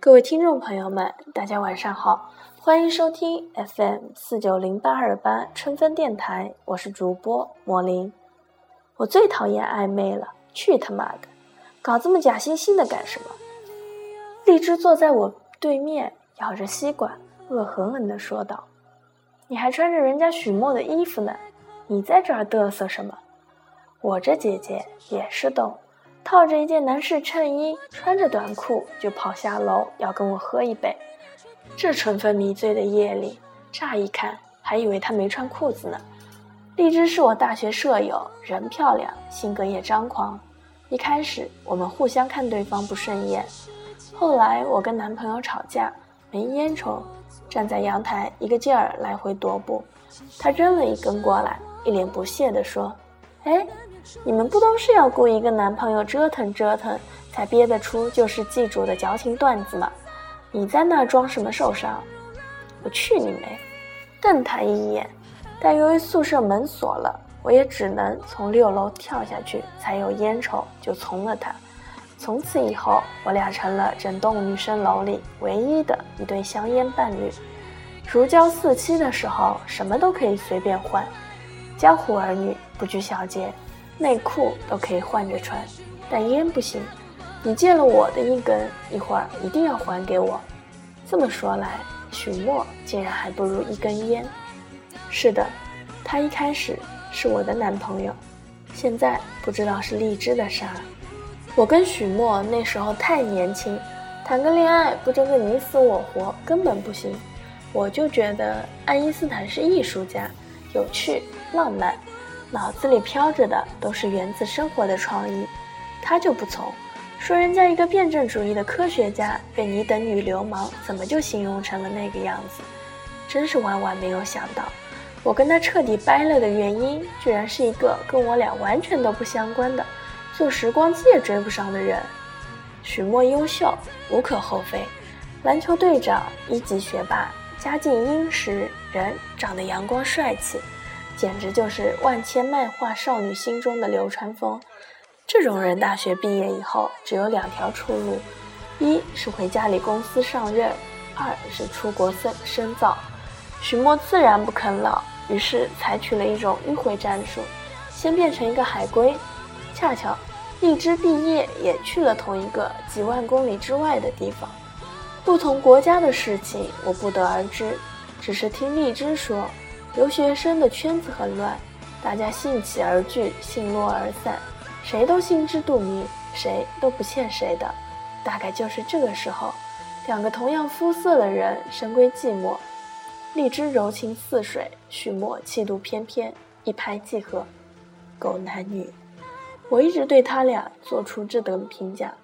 各位听众朋友们，大家晚上好，欢迎收听 FM 四九零八二八春分电台，我是主播莫林。我最讨厌暧昧了，去他妈的！搞这么假惺惺的干什么？荔枝坐在我对面，咬着吸管，恶狠狠地说道：“你还穿着人家许墨的衣服呢，你在这儿嘚瑟什么？”我这姐姐也是逗。套着一件男士衬衣，穿着短裤就跑下楼，要跟我喝一杯。这春分迷醉的夜里，乍一看还以为他没穿裤子呢。荔枝是我大学舍友，人漂亮，性格也张狂。一开始我们互相看对方不顺眼，后来我跟男朋友吵架，没烟抽，站在阳台一个劲儿来回踱步。他扔了一根过来，一脸不屑地说：“哎。”你们不都是要雇一个男朋友折腾折腾，才憋得出救世记主的矫情段子吗？你在那装什么受伤？我去你妹！瞪他一眼，但由于宿舍门锁了，我也只能从六楼跳下去才有烟抽，就从了他。从此以后，我俩成了整栋女生楼里唯一的一对香烟伴侣。如胶似漆的时候，什么都可以随便换，江湖儿女不拘小节。内裤都可以换着穿，但烟不行。你借了我的一根，一会儿一定要还给我。这么说来，许墨竟然还不如一根烟。是的，他一开始是我的男朋友，现在不知道是荔枝的啥。我跟许墨那时候太年轻，谈个恋爱不争个你死我活根本不行。我就觉得爱因斯坦是艺术家，有趣浪漫。脑子里飘着的都是源自生活的创意，他就不从，说人家一个辩证主义的科学家被你等女流氓怎么就形容成了那个样子？真是万万没有想到，我跟他彻底掰了的原因，居然是一个跟我俩完全都不相关的，坐时光机也追不上的人。许墨优秀无可厚非，篮球队长，一级学霸，家境殷实，人长得阳光帅气。简直就是万千漫画少女心中的流川枫。这种人大学毕业以后只有两条出路：一是回家里公司上任，二是出国深深造。许墨自然不肯老，于是采取了一种迂回战术，先变成一个海归。恰巧荔枝毕业也去了同一个几万公里之外的地方。不同国家的事情我不得而知，只是听荔枝说。留学生的圈子很乱，大家兴起而聚，兴落而散，谁都心知肚明，谁都不欠谁的。大概就是这个时候，两个同样肤色的人深闺寂寞，荔枝柔情似水，许墨气度翩翩，一拍即合，狗男女。我一直对他俩做出这等评价，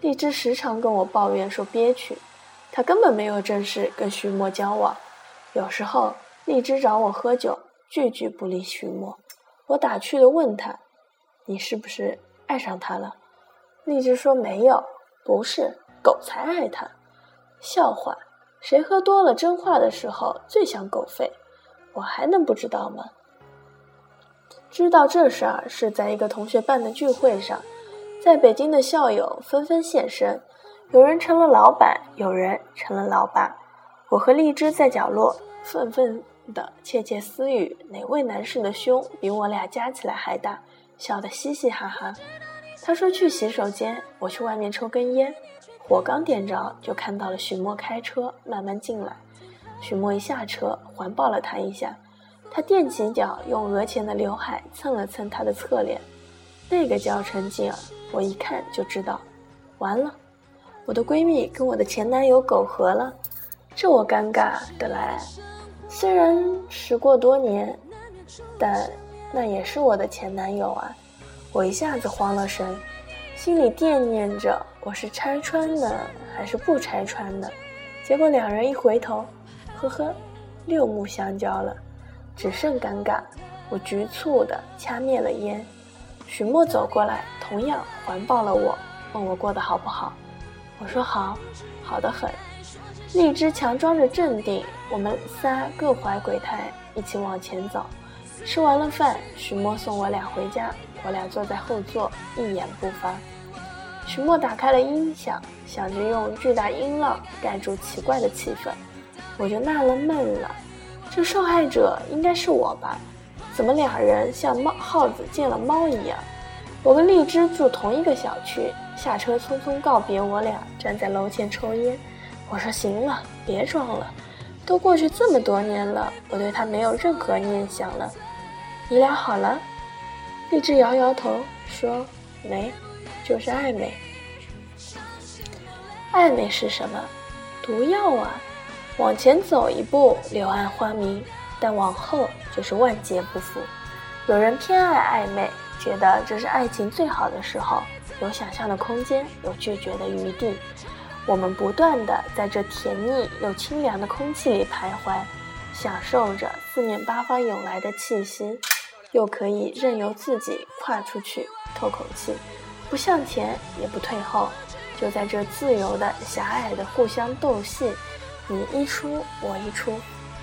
荔枝时常跟我抱怨说憋屈，他根本没有正式跟许墨交往，有时候。荔枝找我喝酒，句句不离许墨。我打趣的问他：“你是不是爱上他了？”荔枝说：“没有，不是，狗才爱他。”笑话，谁喝多了真话的时候最像狗吠？我还能不知道吗？知道这事儿是在一个同学办的聚会上，在北京的校友纷纷现身，有人成了老板，有人成了老爸。我和荔枝在角落愤愤。的窃窃私语，哪位男士的胸比我俩加起来还大？笑得嘻嘻哈哈。他说去洗手间，我去外面抽根烟。火刚点着，就看到了许墨开车慢慢进来。许墨一下车，环抱了他一下。他踮起脚，用额前的刘海蹭了蹭他的侧脸。那个叫陈静儿，我一看就知道，完了，我的闺蜜跟我的前男友苟合了，这我尴尬的来。虽然时过多年，但那也是我的前男友啊！我一下子慌了神，心里惦念着我是拆穿呢还是不拆穿呢？结果两人一回头，呵呵，六目相交了，只剩尴尬。我局促的掐灭了烟。许墨走过来，同样环抱了我，问我过得好不好。我说好，好的很。荔枝强装着镇定，我们仨各怀鬼胎，一起往前走。吃完了饭，许墨送我俩回家，我俩坐在后座，一言不发。许墨打开了音响，想着用巨大音浪盖住奇怪的气氛，我就纳了闷了，这受害者应该是我吧？怎么俩人像猫耗子见了猫一样？我跟荔枝住同一个小区，下车匆匆告别我俩，站在楼前抽烟。我说行了，别装了，都过去这么多年了，我对他没有任何念想了。你俩好了？荔枝摇摇头说没，就是暧昧。暧昧是什么？毒药啊！往前走一步，柳暗花明；但往后就是万劫不复。有人偏爱暧昧。觉得这是爱情最好的时候，有想象的空间，有拒绝的余地。我们不断的在这甜腻又清凉的空气里徘徊，享受着四面八方涌来的气息，又可以任由自己跨出去透口气，不向前也不退后，就在这自由的狭隘的互相斗戏，你一出我一出，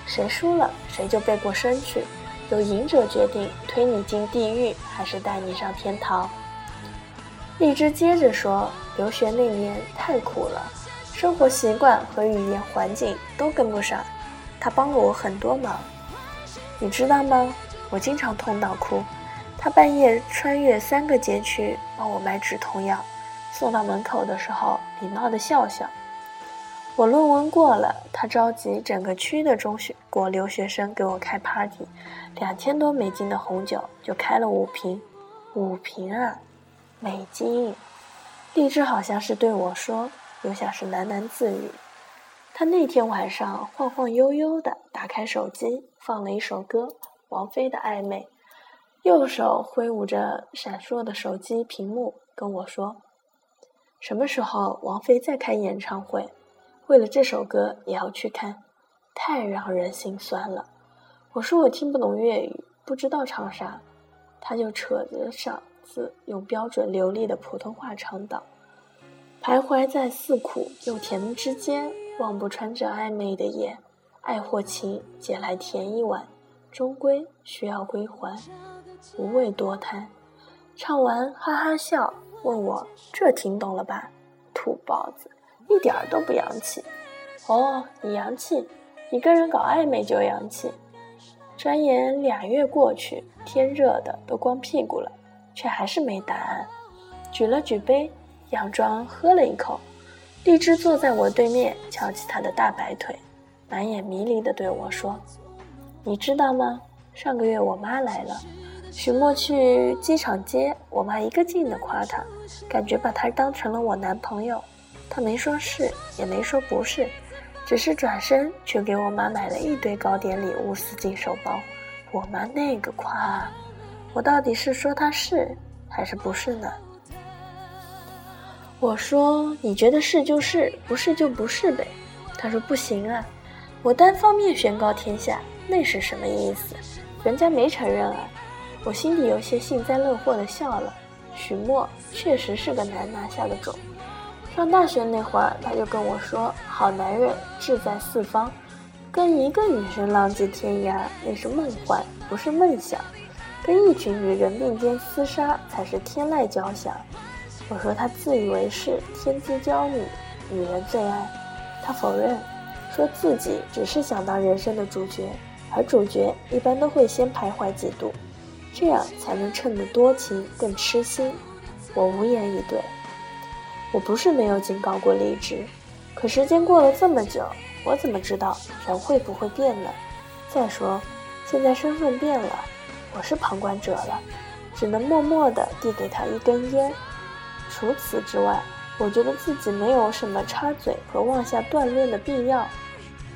谁输了谁就背过身去。由赢者决定推你进地狱，还是带你上天堂。荔枝接着说：“留学那年太苦了，生活习惯和语言环境都跟不上。他帮了我很多忙，你知道吗？我经常痛到哭。他半夜穿越三个街区帮我买止痛药，送到门口的时候礼貌地笑笑。”我论文过了，他召集整个区的中学国留学生给我开 party，两千多美金的红酒就开了五瓶，五瓶啊，美金。荔枝好像是对我说，又像是喃喃自语。他那天晚上晃晃悠悠的打开手机，放了一首歌，王菲的《暧昧》，右手挥舞着闪烁的手机屏幕跟我说：“什么时候王菲再开演唱会？”为了这首歌也要去看，太让人心酸了。我说我听不懂粤语，不知道唱啥，他就扯着嗓用标准流利的普通话唱道：“徘徊在似苦又甜之间，望不穿这暧昧的眼，爱或情，借来甜一碗，终归需要归还，无谓多贪。”唱完哈哈笑，问我这听懂了吧？土包子。一点儿都不洋气，哦，你洋气，你跟人搞暧昧就洋气。转眼俩月过去，天热的都光屁股了，却还是没答案。举了举杯，佯装喝了一口。荔枝坐在我对面，翘起他的大白腿，满眼迷离地对我说：“你知道吗？上个月我妈来了，许墨去机场接，我妈一个劲地夸他，感觉把他当成了我男朋友。”他没说是，也没说不是，只是转身去给我妈买了一堆糕点礼物，丝巾手包。我妈那个夸，我到底是说他是还是不是呢？我说你觉得是就是，不是就不是呗。他说不行啊，我单方面宣告天下，那是什么意思？人家没承认啊。我心里有些幸灾乐祸的笑了。许墨确实是个难拿下的种。上大学那会儿，他就跟我说：“好男人志在四方，跟一个女生浪迹天涯那是梦幻，不是梦想；跟一群女人并肩厮杀才是天籁交响。”我说他自以为是，天之骄女，女人最爱。他否认，说自己只是想当人生的主角，而主角一般都会先徘徊几度，这样才能衬得多情更痴心。我无言以对。我不是没有警告过荔枝，可时间过了这么久，我怎么知道人会不会变呢？再说，现在身份变了，我是旁观者了，只能默默地递给他一根烟。除此之外，我觉得自己没有什么插嘴和妄下断论的必要。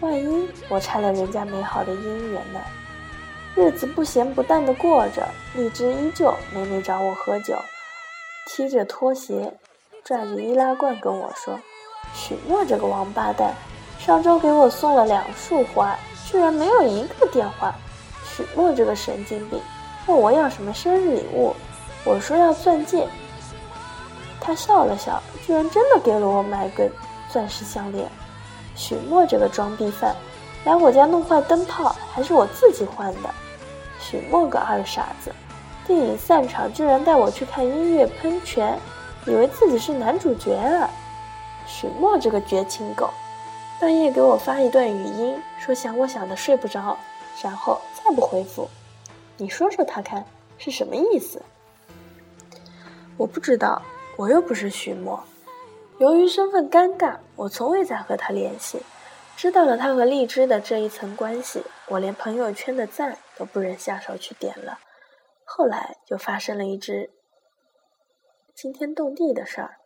万一我拆了人家美好的姻缘呢？日子不咸不淡的过着，荔枝依旧每每找我喝酒，踢着拖鞋。拽着易拉罐跟我说：“许诺这个王八蛋，上周给我送了两束花，居然没有一个电话。许墨这个神经病，问我要什么生日礼物，我说要钻戒。他笑了笑，居然真的给了我买个钻石项链。许墨这个装逼犯，来我家弄坏灯泡，还是我自己换的。许墨个二傻子，电影散场居然带我去看音乐喷泉。”以为自己是男主角啊。许墨这个绝情狗，半夜给我发一段语音，说想我想的睡不着，然后再不回复。你说说他看是什么意思？我不知道，我又不是徐墨。由于身份尴尬，我从未再和他联系。知道了他和荔枝的这一层关系，我连朋友圈的赞都不忍下手去点了。后来就发生了一只惊天动地的事儿，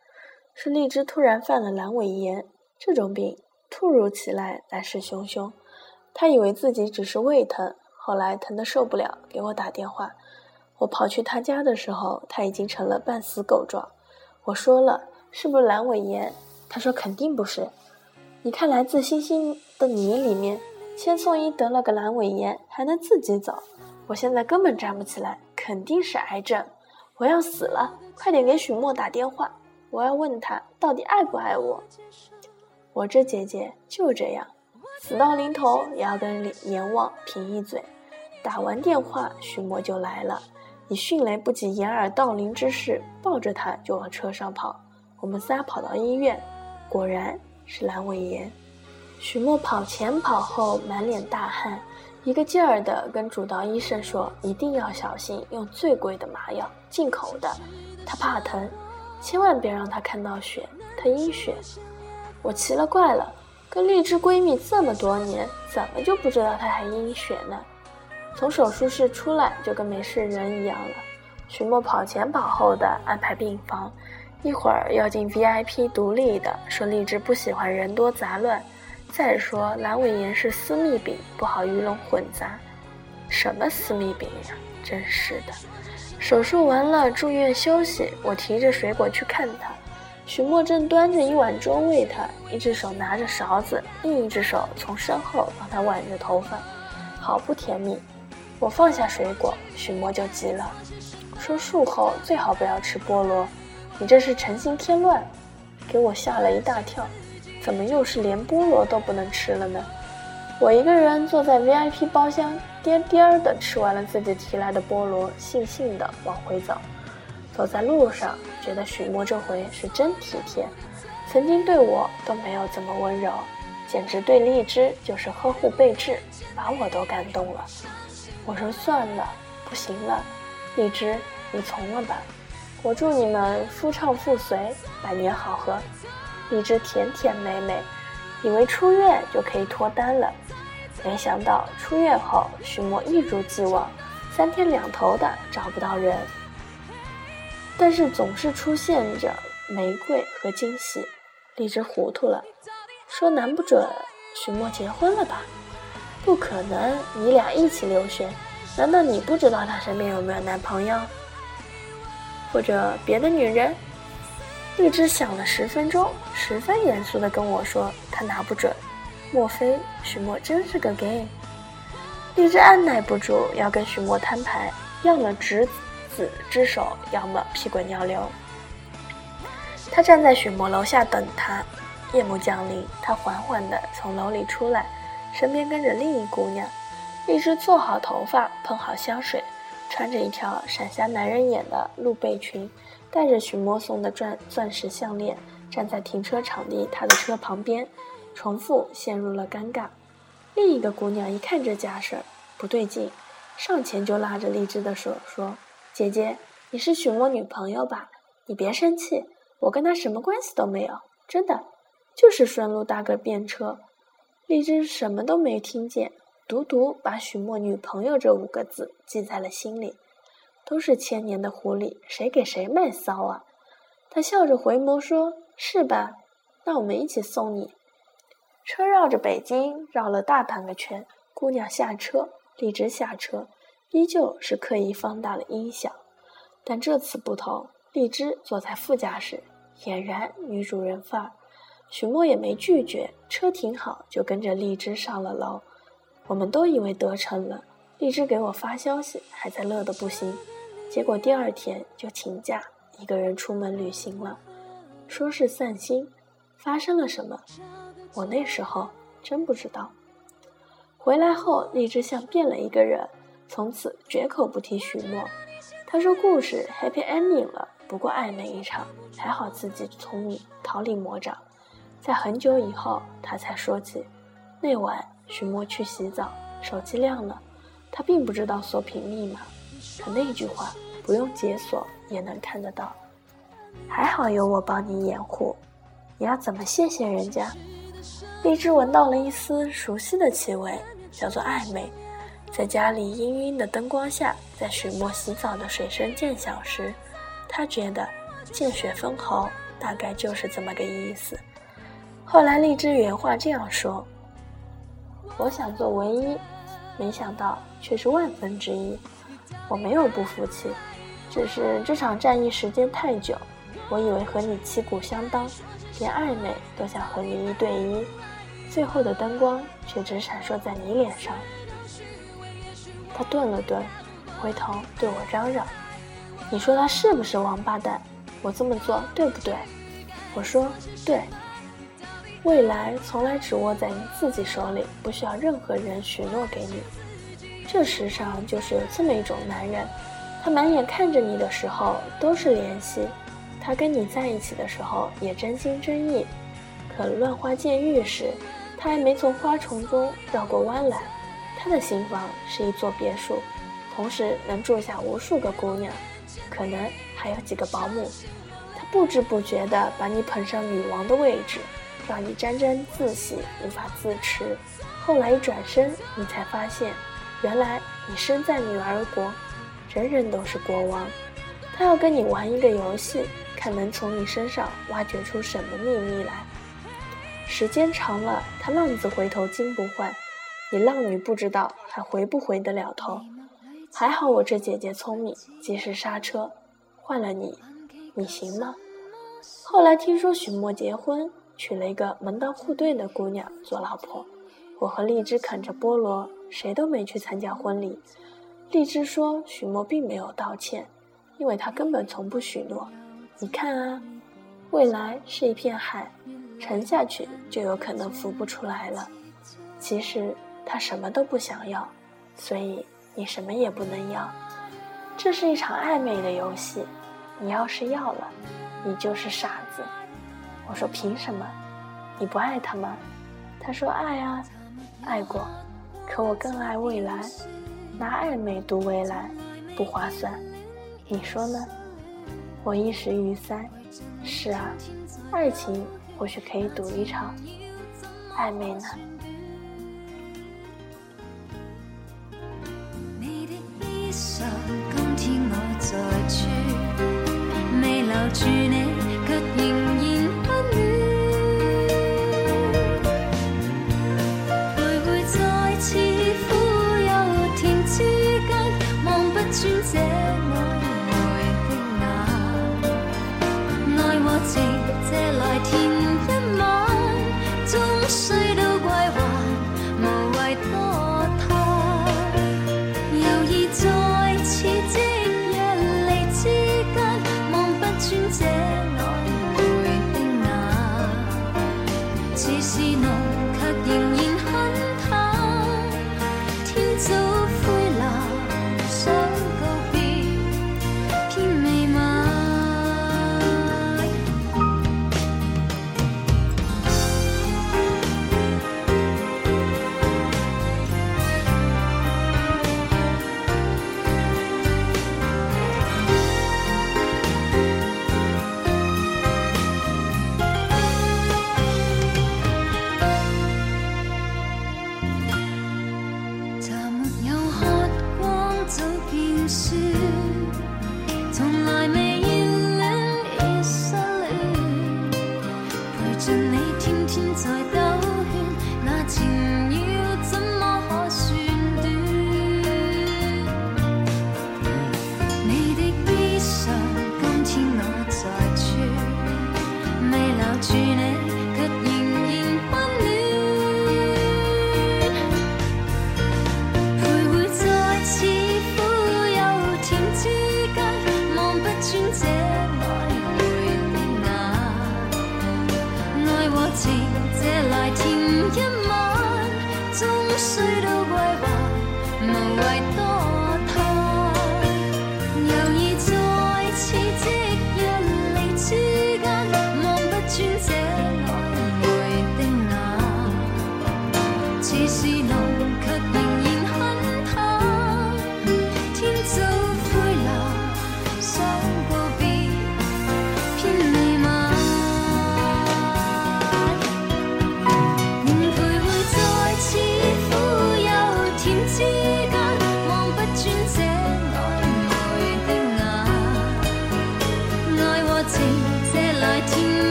是荔枝突然犯了阑尾炎，这种病突如其来，来势汹汹。他以为自己只是胃疼，后来疼得受不了，给我打电话。我跑去他家的时候，他已经成了半死狗状。我说了，是不是阑尾炎？他说肯定不是。你看，来自星星的你里面，千颂伊得了个阑尾炎，还能自己走。我现在根本站不起来，肯定是癌症。我要死了，快点给许墨打电话，我要问他到底爱不爱我。我这姐姐就这样，死到临头也要跟阎王贫一嘴。打完电话，许墨就来了，以迅雷不及掩耳盗铃之势，抱着他就往车上跑。我们仨跑到医院，果然。是阑尾炎，许墨跑前跑后满脸大汗，一个劲儿的跟主刀医生说：“一定要小心，用最贵的麻药，进口的。他怕疼，千万别让他看到血，他阴血。”我奇了怪了，跟荔枝闺蜜这么多年，怎么就不知道她还阴血呢？从手术室出来就跟没事人一样了。许墨跑前跑后的安排病房。一会儿要进 VIP 独立的，说荔枝不喜欢人多杂乱。再说阑尾炎是私密病，不好鱼龙混杂。什么私密病呀？真是的！手术完了住院休息，我提着水果去看他，许墨正端着一碗粥喂他，一只手拿着勺子，另一只手从身后帮他挽着头发，好不甜蜜。我放下水果，许墨就急了，说术后最好不要吃菠萝。你这是成心添乱，给我吓了一大跳，怎么又是连菠萝都不能吃了呢？我一个人坐在 VIP 包厢，颠颠的吃完了自己提来的菠萝，悻悻的往回走。走在路上，觉得许墨这回是真体贴，曾经对我都没有这么温柔，简直对荔枝就是呵护备至，把我都感动了。我说算了，不行了，荔枝，你从了吧。我祝你们夫唱妇随，百年好合。荔枝甜甜美美，以为出院就可以脱单了，没想到出院后许墨一如既往，三天两头的找不到人，但是总是出现着玫瑰和惊喜。荔枝糊涂了，说难不准许墨结婚了吧？不可能，你俩一起留学，难道你不知道他身边有没有男朋友？或者别的女人，荔枝想了十分钟，十分严肃地跟我说：“他拿不准，莫非许墨真是个 gay？” 荔枝按耐不住要跟许墨摊牌，要么执子之手，要么屁滚尿流。他站在许墨楼下等他，夜幕降临，他缓缓地从楼里出来，身边跟着另一姑娘。荔枝做好头发，喷好香水。穿着一条闪瞎男人眼的露背裙，戴着许墨送的钻钻石项链，站在停车场地他的车旁边，重复陷入了尴尬。另一个姑娘一看这架势不对劲，上前就拉着荔枝的手说：“姐姐，你是许墨女朋友吧？你别生气，我跟他什么关系都没有，真的，就是顺路搭个便车。”荔枝什么都没听见。独独把许墨女朋友这五个字记在了心里，都是千年的狐狸，谁给谁卖骚啊？他笑着回眸说：“是吧？那我们一起送你。”车绕着北京绕了大半个圈，姑娘下车，荔枝下车，依旧是刻意放大了音响，但这次不同，荔枝坐在副驾驶，俨然女主人范儿。许墨也没拒绝，车停好就跟着荔枝上了楼。我们都以为得逞了，荔枝给我发消息，还在乐得不行，结果第二天就请假，一个人出门旅行了，说是散心。发生了什么？我那时候真不知道。回来后，荔枝像变了一个人，从此绝口不提许墨。他说故事 happy ending 了，不过暧昧一场，还好自己聪明，逃离魔掌。在很久以后，他才说起，那晚许墨去洗澡，手机亮了，他并不知道锁屏密码，可那句话不用解锁也能看得到。还好有我帮你掩护，你要怎么谢谢人家？荔枝闻到了一丝熟悉的气味，叫做暧昧。在家里氤氲的灯光下，在许墨洗澡的水声渐小时，他觉得见血封喉大概就是这么个意思。后来荔枝原话这样说：“我想做唯一，没想到却是万分之一。我没有不服气，只是这场战役时间太久，我以为和你旗鼓相当，连暧昧都想和你一对一，最后的灯光却只闪烁在你脸上。”他顿了顿，回头对我嚷嚷：“你说他是不是王八蛋？我这么做对不对？”我说：“对。未来从来只握在你自己手里，不需要任何人许诺给你。这世上就是有这么一种男人，他满眼看着你的时候都是怜惜，他跟你在一起的时候也真心真意。可乱花渐欲时，他还没从花丛中绕过弯来。”他的新房是一座别墅，同时能住下无数个姑娘，可能还有几个保姆。他不知不觉地把你捧上女王的位置，让你沾沾自喜，无法自持。后来一转身，你才发现，原来你身在女儿国，人人都是国王。他要跟你玩一个游戏，看能从你身上挖掘出什么秘密来。时间长了，他浪子回头金不换。你浪女不知道还回不回得了头？还好我这姐姐聪明，及时刹车，换了你，你行吗？后来听说许墨结婚，娶了一个门当户对的姑娘做老婆。我和荔枝啃着菠萝，谁都没去参加婚礼。荔枝说许墨并没有道歉，因为他根本从不许诺。你看啊，未来是一片海，沉下去就有可能浮不出来了。其实。他什么都不想要，所以你什么也不能要。这是一场暧昧的游戏，你要是要了，你就是傻子。我说凭什么？你不爱他吗？他说爱啊，爱过，可我更爱未来。拿暧昧赌未来，不划算。你说呢？我一时语塞。是啊，爱情或许可以赌一场，暧昧呢？不穿借